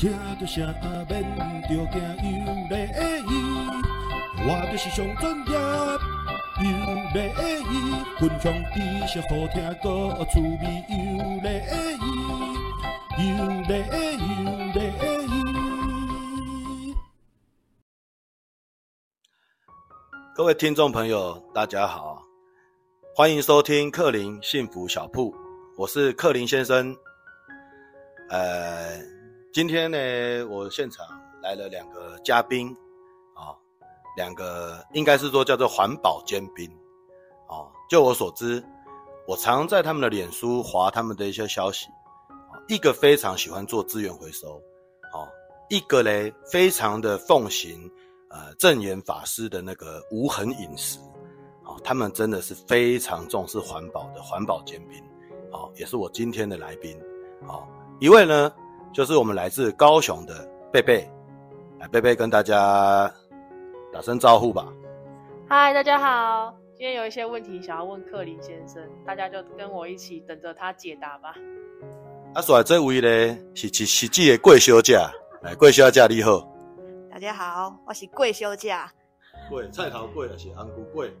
听着声免着惊，有礼仪，我就是上专业，有礼仪，分享知识好听，个趣味，有礼仪，有礼仪，有礼仪。各位听众朋友，大家好，欢迎收听克林幸福小铺，我是克林先生。呃，今天呢，我现场来了两个嘉宾，啊、哦，两个应该是说叫做环保尖兵，哦，就我所知，我常在他们的脸书划他们的一些消息，一个非常喜欢做资源回收，哦，一个嘞非常的奉行呃正言法师的那个无痕饮食，哦，他们真的是非常重视环保的环保尖兵，哦，也是我今天的来宾，哦。一位呢，就是我们来自高雄的贝贝，来贝贝跟大家打声招呼吧。嗨，大家好，今天有一些问题想要问克林先生，大家就跟我一起等着他解答吧。啊，所以这位呢是是是这个贵小姐，来贵小姐你好。大家好，我是贵小姐。贵菜头贵还是红菇贵？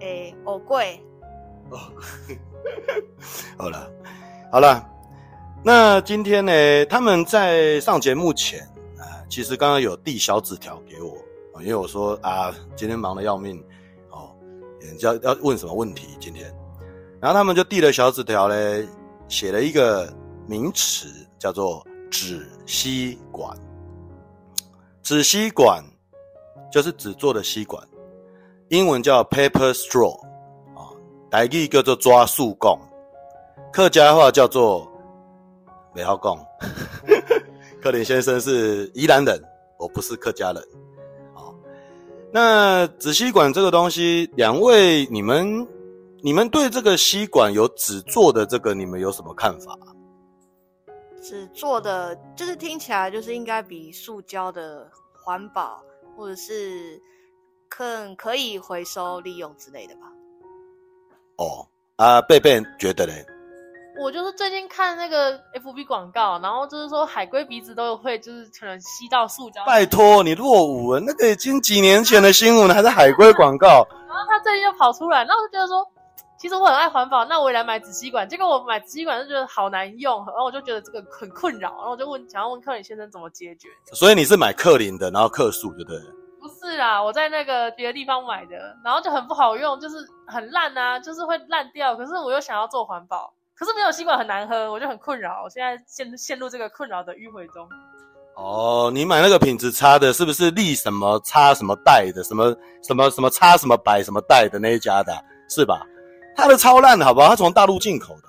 诶，藕贵。哦，好了，好了。那今天呢，他们在上节目前啊，其实刚刚有递小纸条给我啊，因为我说啊，今天忙得要命，哦，要要问什么问题今天，然后他们就递了小纸条嘞，写了一个名词叫做纸吸管，纸吸管就是纸做的吸管，英文叫 paper straw 啊，台语叫做抓树贡，客家话叫做。美好讲，克林先生是宜兰人，我不是客家人。好，那纸吸管这个东西，两位你们你们对这个吸管有纸做的这个，你们有什么看法？纸做的就是听起来就是应该比塑胶的环保，或者是更可以回收利用之类的吧？哦，啊，贝贝觉得嘞？我就是最近看那个 FB 广告，然后就是说海龟鼻子都有会，就是可能吸到塑胶。拜托你落伍了，那个已经几年前的新闻了，还是海龟广告。然后他最近就跑出来，然后我就觉得说，其实我很爱环保，那我也来买纸吸管。结果我买纸吸管就觉得好难用，然后我就觉得这个很困扰，然后我就问，想要问克林先生怎么解决。所以你是买克林的，然后克数就对了。不是啦，我在那个别的地方买的，然后就很不好用，就是很烂啊，就是会烂掉。可是我又想要做环保。可是没有吸管很难喝，我就很困扰。我现在陷陷入这个困扰的迂回中。哦，你买那个品质差的，是不是立什么差什么代的，什么什么什么差什么白什么代的那一家的，是吧？它的超烂的，好不好？它从大陆进口的。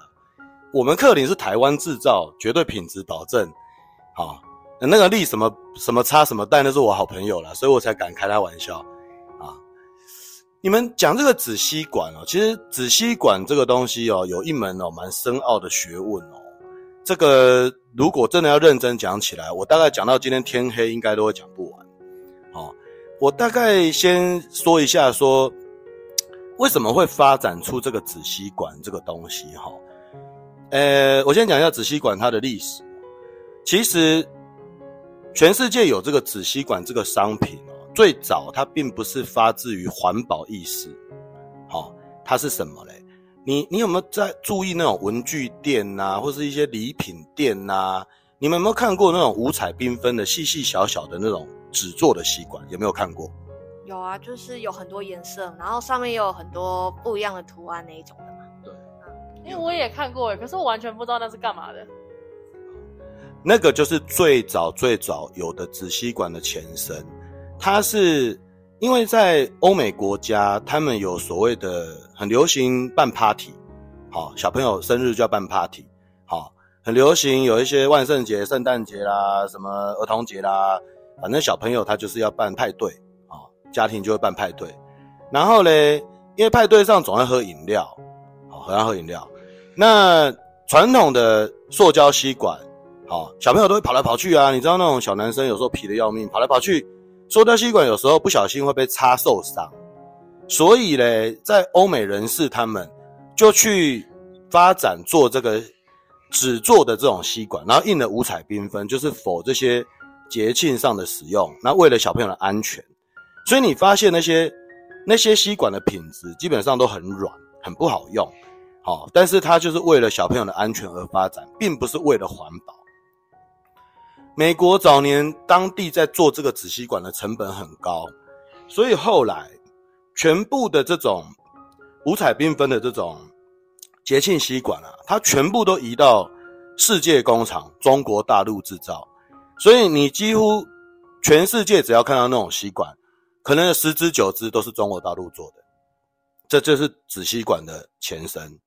我们克林是台湾制造，绝对品质保证。好、那个立什么什么差什么代，那是我好朋友啦，所以我才敢开他玩笑。你们讲这个紫吸管哦，其实紫吸管这个东西哦，有一门哦蛮深奥的学问哦。这个如果真的要认真讲起来，我大概讲到今天天黑，应该都会讲不完。哦，我大概先说一下说，为什么会发展出这个紫吸管这个东西哈？呃，我先讲一下紫吸管它的历史。其实全世界有这个紫吸管这个商品。最早它并不是发自于环保意识，好、哦，它是什么嘞？你你有没有在注意那种文具店呐、啊，或是一些礼品店呐、啊？你们有没有看过那种五彩缤纷的细细小小的那种纸做的吸管？有没有看过？有啊，就是有很多颜色，然后上面也有很多不一样的图案那一种的嘛。对，因为我也看过诶，可是我完全不知道那是干嘛的。那个就是最早最早有的纸吸管的前身。它是因为在欧美国家，他们有所谓的很流行办 party，好，小朋友生日就要办 party，好，很流行有一些万圣节、圣诞节啦，什么儿童节啦，反正小朋友他就是要办派对，啊，家庭就会办派对。然后嘞，因为派对上总要喝饮料，好，总要喝饮料。那传统的塑胶吸管，好，小朋友都会跑来跑去啊，你知道那种小男生有时候皮得要命，跑来跑去。塑胶吸管有时候不小心会被擦受伤，所以嘞，在欧美人士他们就去发展做这个纸做的这种吸管，然后印了五彩缤纷，就是否这些节庆上的使用。那为了小朋友的安全，所以你发现那些那些吸管的品质基本上都很软，很不好用。好，但是它就是为了小朋友的安全而发展，并不是为了环保。美国早年当地在做这个纸吸管的成本很高，所以后来全部的这种五彩缤纷的这种。节庆吸管啊，它全部都移到世界工厂中国大陆制造，所以你几乎全世界只要看到那种吸管，可能十之九只都是中国大陆做的。这就是纸吸管的前身。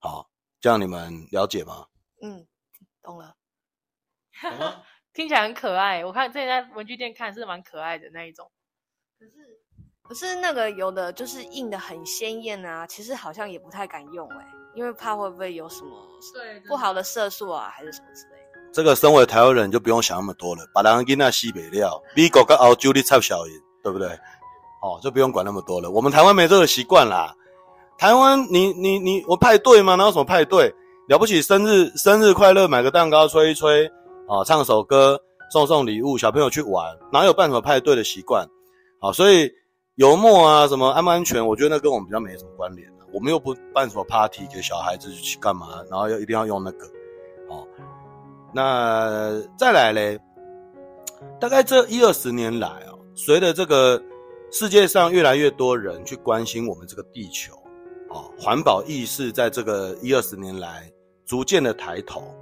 好，这样你们了解吗？嗯，懂了。听起来很可爱。我看之前在文具店看是蛮可爱的那一种。可是，可是那个有的就是印的很鲜艳啊，其实好像也不太敢用哎、欸。因为怕会不会有什么不好的色素啊，还是什么之类的。这个身为台湾人就不用想那么多了，把人给那西北料，美国跟澳洲的插小人，对不对？哦，就不用管那么多了。我们台湾没这个习惯啦。台湾，你你你，我派对吗？哪有什么派对？了不起，生日生日快乐，买个蛋糕，吹一吹，哦，唱首歌，送送礼物，小朋友去玩，哪有办什么派对的习惯？好，所以油墨啊，什么安不安全？我觉得那跟我们比较没什么关联。我们又不办什么 party 给小孩子去干嘛，然后又一定要用那个，哦，那再来嘞，大概这一二十年来哦，随着这个世界上越来越多人去关心我们这个地球，哦，环保意识在这个一二十年来逐渐的抬头，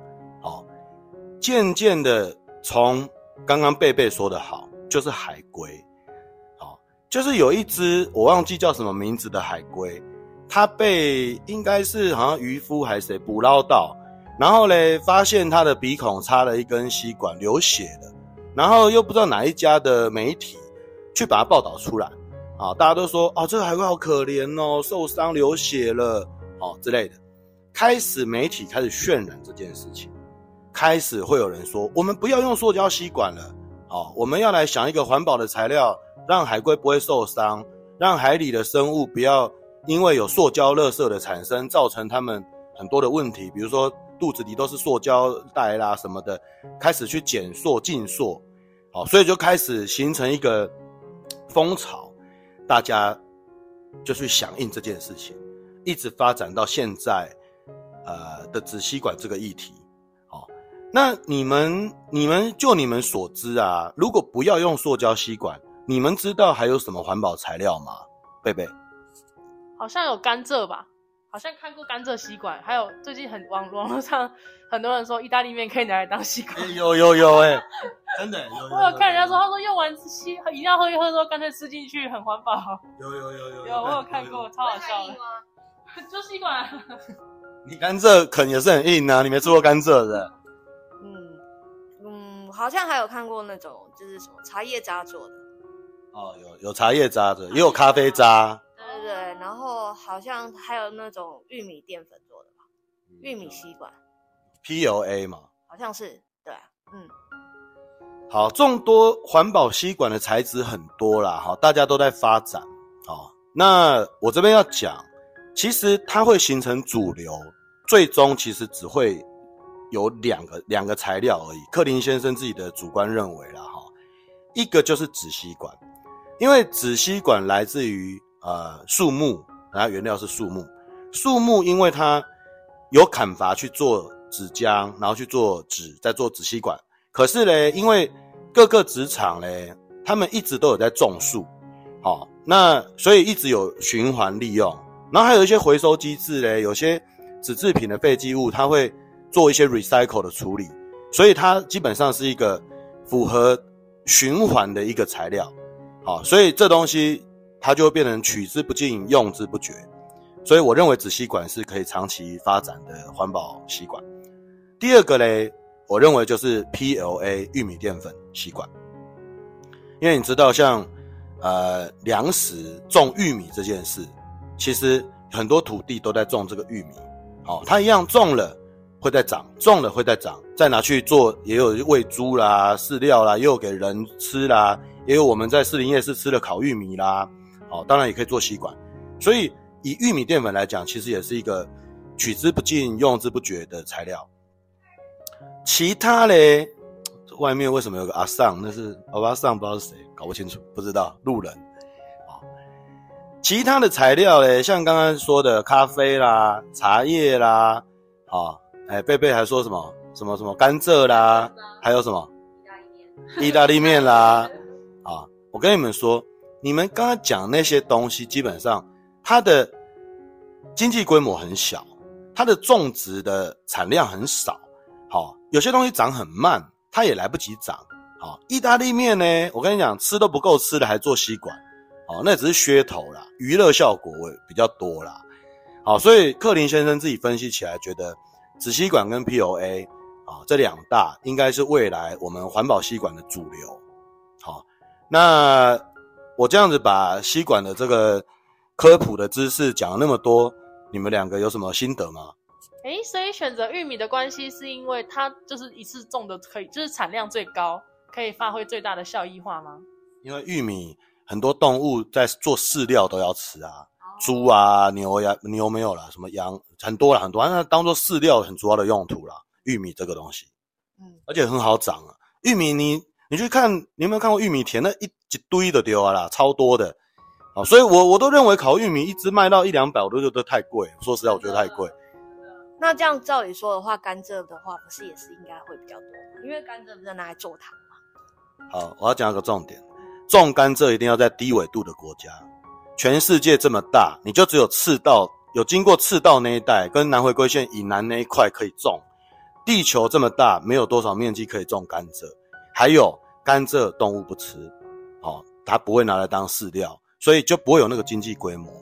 渐渐的从刚刚贝贝说的好，就是海龟，哦，就是有一只我忘记叫什么名字的海龟。它被应该是好像渔夫还是谁捕捞到，然后嘞发现它的鼻孔插了一根吸管流血了，然后又不知道哪一家的媒体去把它报道出来，啊，大家都说哦，这个海龟好可怜哦，受伤流血了，哦之类的，开始媒体开始渲染这件事情，开始会有人说我们不要用塑胶吸管了，哦，我们要来想一个环保的材料，让海龟不会受伤，让海里的生物不要。因为有塑胶垃圾的产生，造成他们很多的问题，比如说肚子里都是塑胶袋啦什么的，开始去减塑、禁塑，好，所以就开始形成一个风潮，大家就去响应这件事情，一直发展到现在，呃的纸吸管这个议题，那你们你们就你们所知啊，如果不要用塑胶吸管，你们知道还有什么环保材料吗？贝贝。好像有甘蔗吧，好像看过甘蔗吸管，还有最近很网网络上很多人说意大利面可以拿来当吸管，欸、有有有哎、欸，真的有，有，有，有。我有看人家说，他说用完吸一定要喝一喝，说干脆吃进去，很环保。有有有有有，有我有看过，超好笑的。就吸管。你甘蔗啃也是很硬啊，你没吃过甘蔗的？好像还有看过那种就是什么茶叶渣做的。哦，有有茶叶渣的，也有咖啡渣。对对对，然后好像还有那种玉米淀粉做的吧，玉米吸管，PLA 嘛，好像是，对，嗯，好，众多环保吸管的材质很多啦，哈，大家都在发展，哦，那我这边要讲，其实它会形成主流，最终其实只会有两个两个材料而已。克林先生自己的主观认为啦，哈，一个就是纸吸管，因为纸吸管来自于。呃，树木，然后原料是树木，树木因为它有砍伐去做纸浆，然后去做纸，再做纸吸管。可是嘞，因为各个纸厂嘞，他们一直都有在种树，好，那所以一直有循环利用，然后还有一些回收机制嘞，有些纸制品的废弃物，它会做一些 recycle 的处理，所以它基本上是一个符合循环的一个材料，好，所以这东西。它就会变成取之不尽，用之不绝，所以我认为纸吸管是可以长期发展的环保吸管。第二个嘞，我认为就是 PLA 玉米淀粉吸管，因为你知道像，呃粮食种玉米这件事，其实很多土地都在种这个玉米，好，它一样种了会再长，种了会再长，再拿去做，也有喂猪啦、饲料啦，也有给人吃啦，也有我们在士林夜市吃的烤玉米啦。哦，当然也可以做吸管，所以以玉米淀粉来讲，其实也是一个取之不尽、用之不绝的材料。其他嘞，外面为什么有个阿桑？那是阿巴桑，不知道是谁，搞不清楚，不知道路人。其他的材料嘞，像刚刚说的咖啡啦、茶叶啦，啊，哎，贝贝还说什么什么什么甘蔗啦，还有什么意大利面啦，啊，我跟你们说，你们刚刚讲那些东西，基本上它的经济规模很小，它的种植的产量很少，好，有些东西长很慢，它也来不及长，好，意大利面呢，我跟你讲，吃都不够吃的，还做吸管。哦，那只是噱头啦，娱乐效果会比较多啦。好，所以克林先生自己分析起来，觉得纸吸管跟 POA 啊这两大应该是未来我们环保吸管的主流。好，那我这样子把吸管的这个科普的知识讲了那么多，你们两个有什么心得吗？诶，所以选择玉米的关系是因为它就是一次种的可以，就是产量最高，可以发挥最大的效益化吗？因为玉米。很多动物在做饲料都要吃啊，猪啊、牛呀、牛没有啦，什么羊很多啦，很多，那当做饲料很主要的用途啦。玉米这个东西，嗯，而且很好长啊。玉米你你去看，你有没有看过玉米田？那一一堆的丢啊啦，超多的。啊，所以我我都认为烤玉米一只卖到一两百，我都觉得太贵。说实在，我觉得太贵。那这样照理说的话，甘蔗的话不是也是应该会比较多吗？因为甘蔗不是拿来做糖吗？好，我要讲一个重点。种甘蔗一定要在低纬度的国家，全世界这么大，你就只有赤道有经过赤道那一带跟南回归线以南那一块可以种。地球这么大，没有多少面积可以种甘蔗。还有甘蔗动物不吃，哦，它不会拿来当饲料，所以就不会有那个经济规模。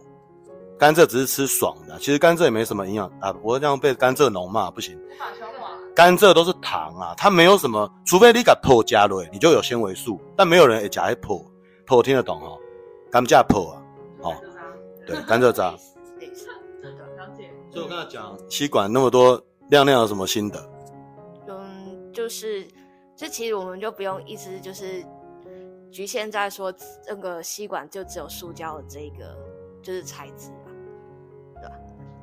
甘蔗只是吃爽的，其实甘蔗也没什么营养啊，不会这样被甘蔗农骂不行。甘蔗都是糖啊，它没有什么，除非你给破加了，你就有纤维素。但没有人会加爱破，破听得懂哦？甘蔗破啊，哦，对，甘蔗渣。所以我刚才讲吸管那么多，亮亮有什么心得？嗯，就是，就其实我们就不用一直就是局限在说这个吸管就只有塑胶的这个就是材质啊，对吧？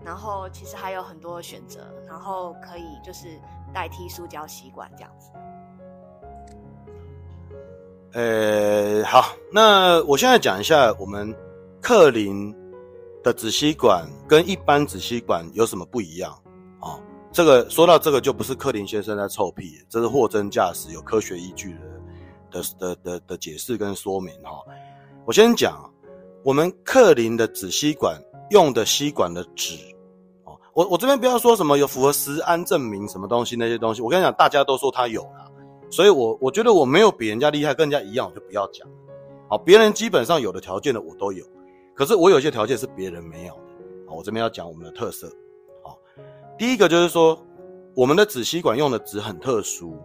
然后其实还有很多选择，然后可以就是。代替塑胶吸管这样子。呃，好，那我现在讲一下我们克林的纸吸管跟一般纸吸管有什么不一样啊？哦，这个说到这个就不是克林先生在臭屁，这是货真价实有科学依据的的的的的解释跟说明哈。我先讲，我们克林的纸吸管用的吸管的纸。哦我我这边不要说什么有符合食安证明什么东西那些东西，我跟你讲，大家都说他有啦，所以我我觉得我没有比人家厉害，跟人家一样，我就不要讲。好，别人基本上有的条件的我都有，可是我有些条件是别人没有的。啊，我这边要讲我们的特色。好，第一个就是说，我们的纸吸管用的纸很特殊，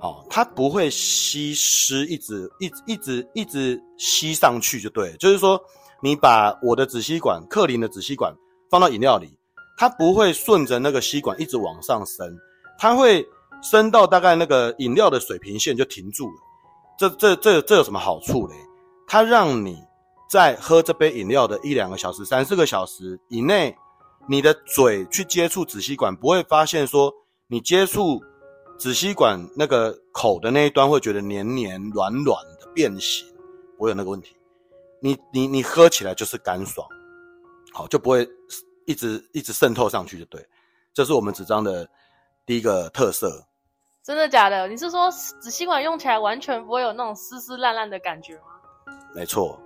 好，它不会吸湿，一直一直一直一直吸上去就对，就是说你把我的纸吸管，克林的纸吸管放到饮料里。它不会顺着那个吸管一直往上升，它会升到大概那个饮料的水平线就停住了。这这这这有什么好处嘞？它让你在喝这杯饮料的一两个小时、三四个小时以内，你的嘴去接触纸吸管，不会发现说你接触纸吸管那个口的那一端会觉得黏黏软软的变形，不会有那个问题。你你你喝起来就是干爽，好，就不会。一直一直渗透上去就对，这是我们纸张的第一个特色。真的假的？你是说纸吸管用起来完全不会有那种湿湿烂烂的感觉吗？没错。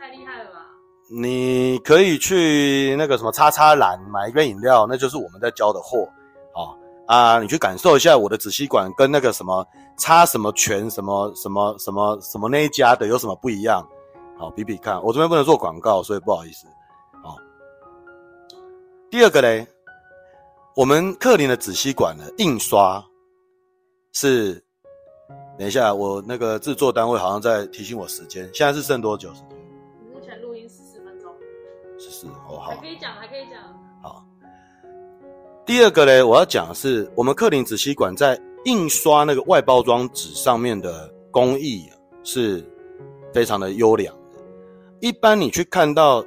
太厉害了吧！你可以去那个什么叉叉蓝买一杯饮料，那就是我们在交的货。啊啊，你去感受一下我的纸吸管跟那个什么叉什么泉什么什么什么什么那一家的有什么不一样？好，比比看。我这边不能做广告，所以不好意思。第二个嘞，我们克林的纸吸管的印刷是，等一下，我那个制作单位好像在提醒我时间，现在是剩多久哦，好。还可以讲，还可以讲。好。第二个呢，我要讲的是我们克林纸吸管在印刷那个外包装纸上面的工艺是非常的优良的。一般你去看到。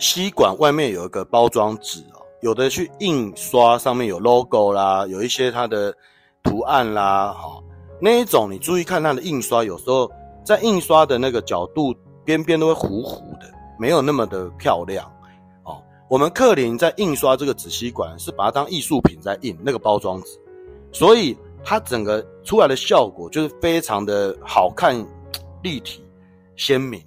吸管外面有一个包装纸哦，有的去印刷上面有 logo 啦，有一些它的图案啦，哈，那一种你注意看它的印刷，有时候在印刷的那个角度边边都会糊糊的，没有那么的漂亮，哦。我们克林在印刷这个纸吸管是把它当艺术品在印那个包装纸，所以它整个出来的效果就是非常的好看、立体、鲜明。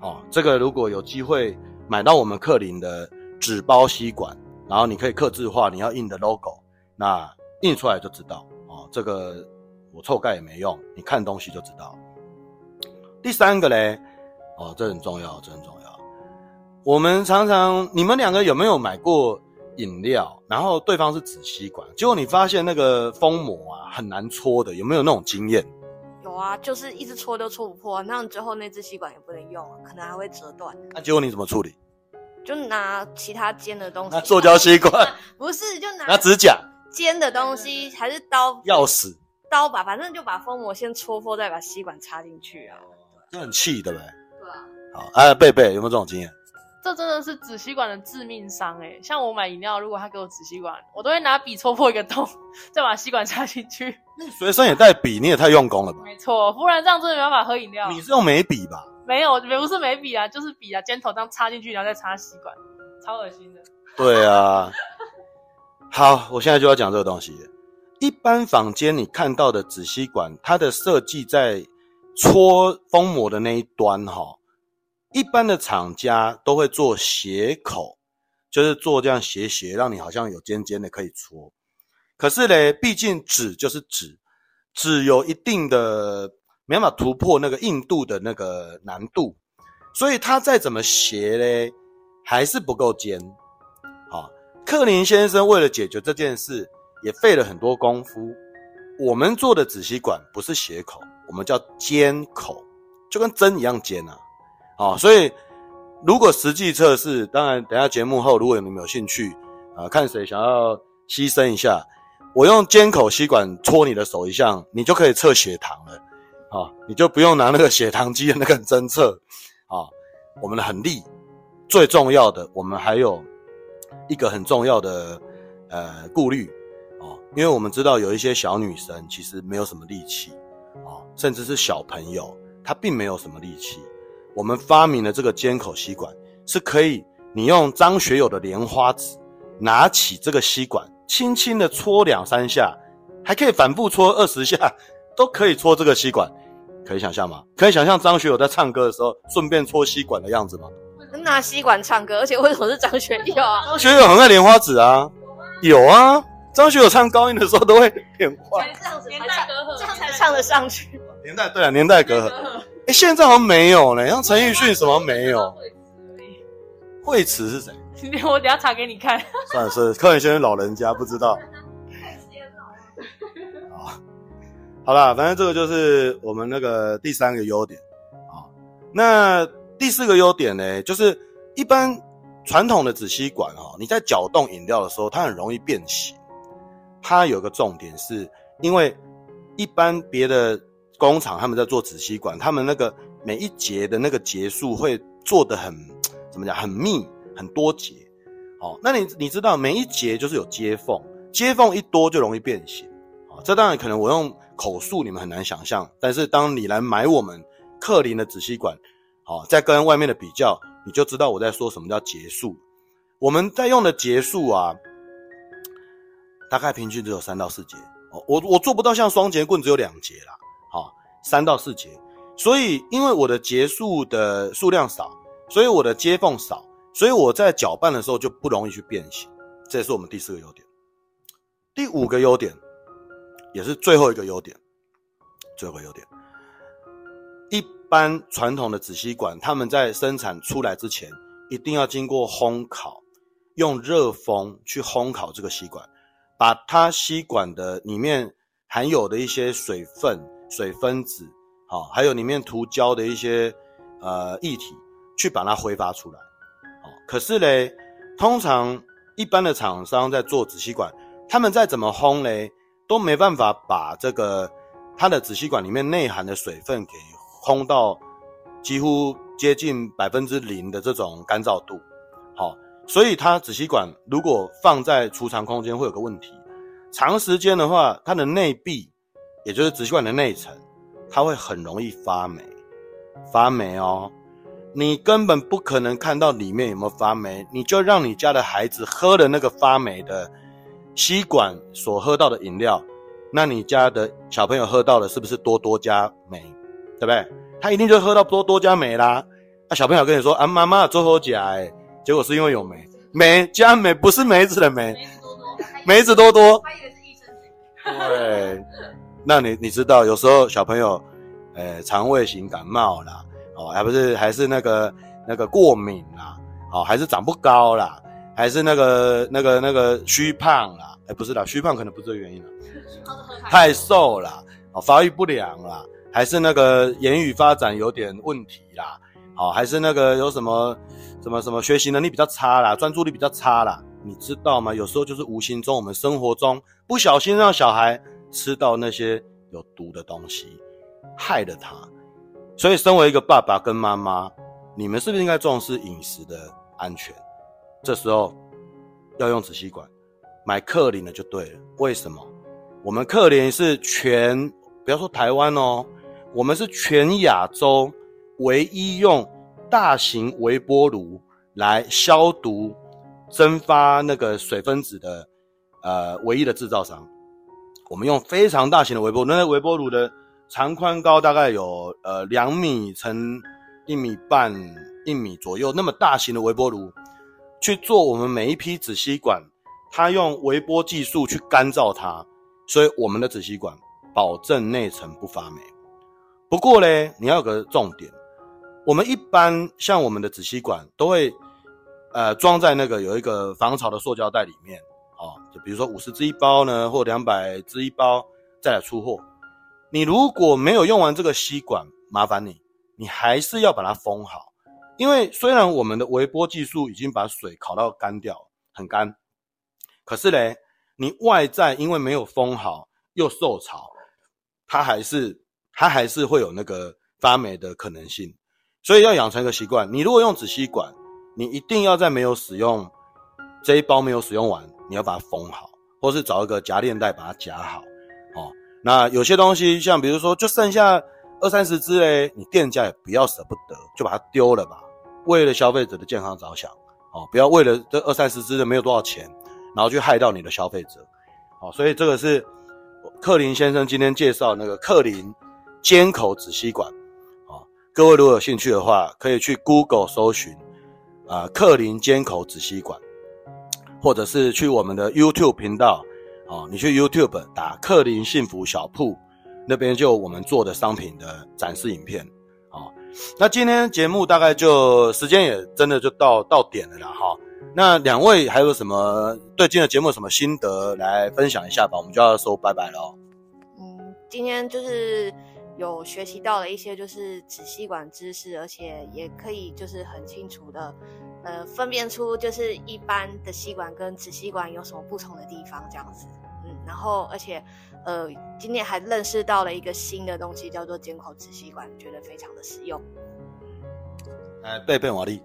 哦，这个如果有机会买到我们克林的纸包吸管，然后你可以刻字化你要印的 logo，那印出来就知道哦。这个我臭盖也没用，你看东西就知道。第三个嘞，哦，这很重要，这很重要。我们常常，你们两个有没有买过饮料，然后对方是纸吸管，结果你发现那个封膜啊很难搓的，有没有那种经验？有啊，就是一直搓都搓不破，那最后那支吸管也不能用，可能还会折断。那结果你怎么处理？就拿其他尖的东西。拿塑胶吸管？不是，就拿拿指甲尖的东西，还是刀？钥匙？刀吧，反正就把封膜先戳破，再把吸管插进去啊。这很气，对不对？对啊。好，哎，贝贝有没有这种经验？这真的是纸吸管的致命伤哎！像我买饮料，如果他给我纸吸管，我都会拿笔戳破一个洞，再把吸管插进去。那随身也带笔，你也太用功了吧？没错，不然这样真的没办法喝饮料。你是用眉笔吧？没有，不是眉笔啊，就是笔啊，尖头这样插进去，然后再插吸管，超恶心的。对啊。好，我现在就要讲这个东西。一般房间你看到的纸吸管，它的设计在戳封膜的那一端，哈。一般的厂家都会做斜口，就是做这样斜斜，让你好像有尖尖的可以戳。可是嘞，毕竟纸就是纸，纸有一定的没办法突破那个硬度的那个难度，所以它再怎么斜嘞，还是不够尖。好，克林先生为了解决这件事，也费了很多功夫。我们做的纸吸管不是斜口，我们叫尖口，就跟针一样尖啊。好、哦，所以如果实际测试，当然等下节目后，如果你们有兴趣啊、看谁想要牺牲一下，我用尖口吸管戳你的手一下，你就可以测血糖了。啊、哦，你就不用拿那个血糖机的那个侦测。啊、哦，我们的很利，最重要的，我们还有一个很重要的呃顾虑哦，因为我们知道有一些小女生其实没有什么力气啊，甚至是小朋友，她并没有什么力气。我们发明了这个尖口吸管，是可以你用张学友的莲花指，拿起这个吸管，轻轻的搓两三下，还可以反复搓二十下，都可以搓这个吸管，可以想象吗？可以想象张学友在唱歌的时候顺便搓吸管的样子吗？拿吸管唱歌，而且为什么是张学友啊？张学友很爱莲花指啊，有啊，张学友唱高音的时候都会莲花，这样子年代隔阂，这样才唱得上去。年代对啊，年代隔阂。哎，现在好像没有呢，像陈奕迅什么没有？惠慈是谁？我等下查给你看。算了，是克林先生老人家不知道。好，好啦，反正这个就是我们那个第三个优点啊。那第四个优点呢，就是一般传统的纸吸管哈，你在搅动饮料的时候，它很容易变形。它有个重点是，因为一般别的。工厂他们在做纸吸管，他们那个每一节的那个节数会做得很怎么讲，很密，很多节。哦，那你你知道每一节就是有接缝，接缝一多就容易变形。啊，这当然可能我用口述你们很难想象，但是当你来买我们克林的纸吸管，好，再跟外面的比较，你就知道我在说什么叫节数。我们在用的节数啊，大概平均只有三到四节。哦，我我做不到像双节棍只有两节啦。三到四节，所以因为我的节数的数量少，所以我的接缝少，所以我在搅拌的时候就不容易去变形，这是我们第四个优点。第五个优点，也是最后一个优点，最后一个优点，一般传统的纸吸管，他们在生产出来之前，一定要经过烘烤，用热风去烘烤这个吸管，把它吸管的里面含有的一些水分。水分子，好，还有里面涂胶的一些呃液体，去把它挥发出来，哦。可是嘞，通常一般的厂商在做纸吸管，他们再怎么烘嘞，都没办法把这个它的纸吸管里面内含的水分给烘到几乎接近百分之零的这种干燥度，好，所以它纸吸管如果放在储藏空间会有个问题，长时间的话，它的内壁，也就是纸吸管的内层，它会很容易发霉，发霉哦。你根本不可能看到里面有没有发霉，你就让你家的孩子喝了那个发霉的吸管所喝到的饮料，那你家的小朋友喝到的是不是多多加霉，对不对？他一定就喝到多多加霉啦。那、啊、小朋友跟你说啊，妈妈多喝假哎，结果是因为有霉，霉加霉不是梅子的霉，梅子多多，他以为是益生菌。对，那你你知道有时候小朋友，呃，肠胃型感冒啦。哦，还不是还是那个那个过敏啦，哦，还是长不高啦，还是那个那个那个虚胖啦，哎，不是啦，虚胖可能不是这个原因啦，太瘦啦，哦，发育不良啦，还是那个言语发展有点问题啦，哦，还是那个有什么什么什么学习能力比较差啦，专注力比较差啦，你知道吗？有时候就是无形中我们生活中不小心让小孩吃到那些有毒的东西，害了他。所以，身为一个爸爸跟妈妈，你们是不是应该重视饮食的安全？这时候要用纸吸管，买克林的就对了。为什么？我们克林是全，不要说台湾哦，我们是全亚洲唯一用大型微波炉来消毒、蒸发那个水分子的呃唯一的制造商。我们用非常大型的微波炉，那个微波炉的。长宽高大概有呃两米乘一米半一米左右，那么大型的微波炉去做我们每一批纸吸管，它用微波技术去干燥它，所以我们的纸吸管保证内层不发霉。不过嘞，你要有个重点，我们一般像我们的纸吸管都会呃装在那个有一个防潮的塑胶袋里面哦，就比如说五十支一包呢，或两百支一包再来出货。你如果没有用完这个吸管，麻烦你，你还是要把它封好，因为虽然我们的微波技术已经把水烤到干掉，很干，可是嘞，你外在因为没有封好，又受潮，它还是它还是会有那个发霉的可能性，所以要养成一个习惯，你如果用纸吸管，你一定要在没有使用这一包没有使用完，你要把它封好，或是找一个夹链袋把它夹好。哦那有些东西，像比如说，就剩下二三十只嘞，你店家也不要舍不得，就把它丢了吧。为了消费者的健康着想，哦，不要为了这二三十只的没有多少钱，然后去害到你的消费者，哦，所以这个是克林先生今天介绍那个克林尖口纸吸管，啊，各位如果有兴趣的话，可以去 Google 搜寻啊，克林尖口纸吸管，或者是去我们的 YouTube 频道。哦，你去 YouTube 打“克林幸福小铺”，那边就有我们做的商品的展示影片。哦，那今天节目大概就时间也真的就到到点了啦。哈、那两位还有什么对今天的节目有什么心得来分享一下吧？我们就要说拜拜喽。嗯，今天就是有学习到了一些就是纸吸管知识，而且也可以就是很清楚的。呃，分辨出就是一般的吸管跟纸吸管有什么不同的地方，这样子，嗯，然后而且，呃，今天还认识到了一个新的东西，叫做尖口纸吸管，觉得非常的实用。呃，贝贝瓦力。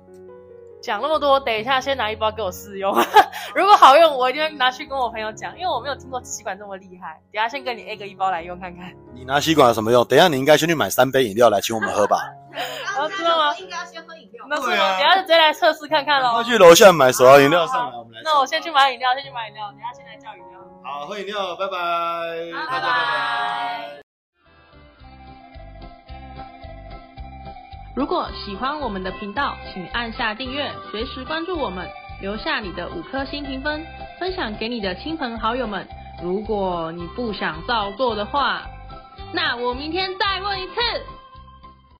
讲那么多，等一下先拿一包给我试用，如果好用，我一定会拿去跟我朋友讲，因为我没有听过纸吸管这么厉害。等一下先跟你 A 个一包来用看看。你拿吸管有什么用？等一下你应该先去买三杯饮料来请我们喝吧。啊，知道吗？应该要先喝那是吗？等下就直接来测试看看喽。快去楼下买手摇饮料上来，我们来。那我先去买饮料，先去买饮料，等下先来叫饮料。好，喝饮料，拜拜。拜拜。拜拜。如果喜欢我们的频道，请按下订阅，随时关注我们，留下你的五颗星评分，分享给你的亲朋好友们。如果你不想照做的话，那我明天再问一次。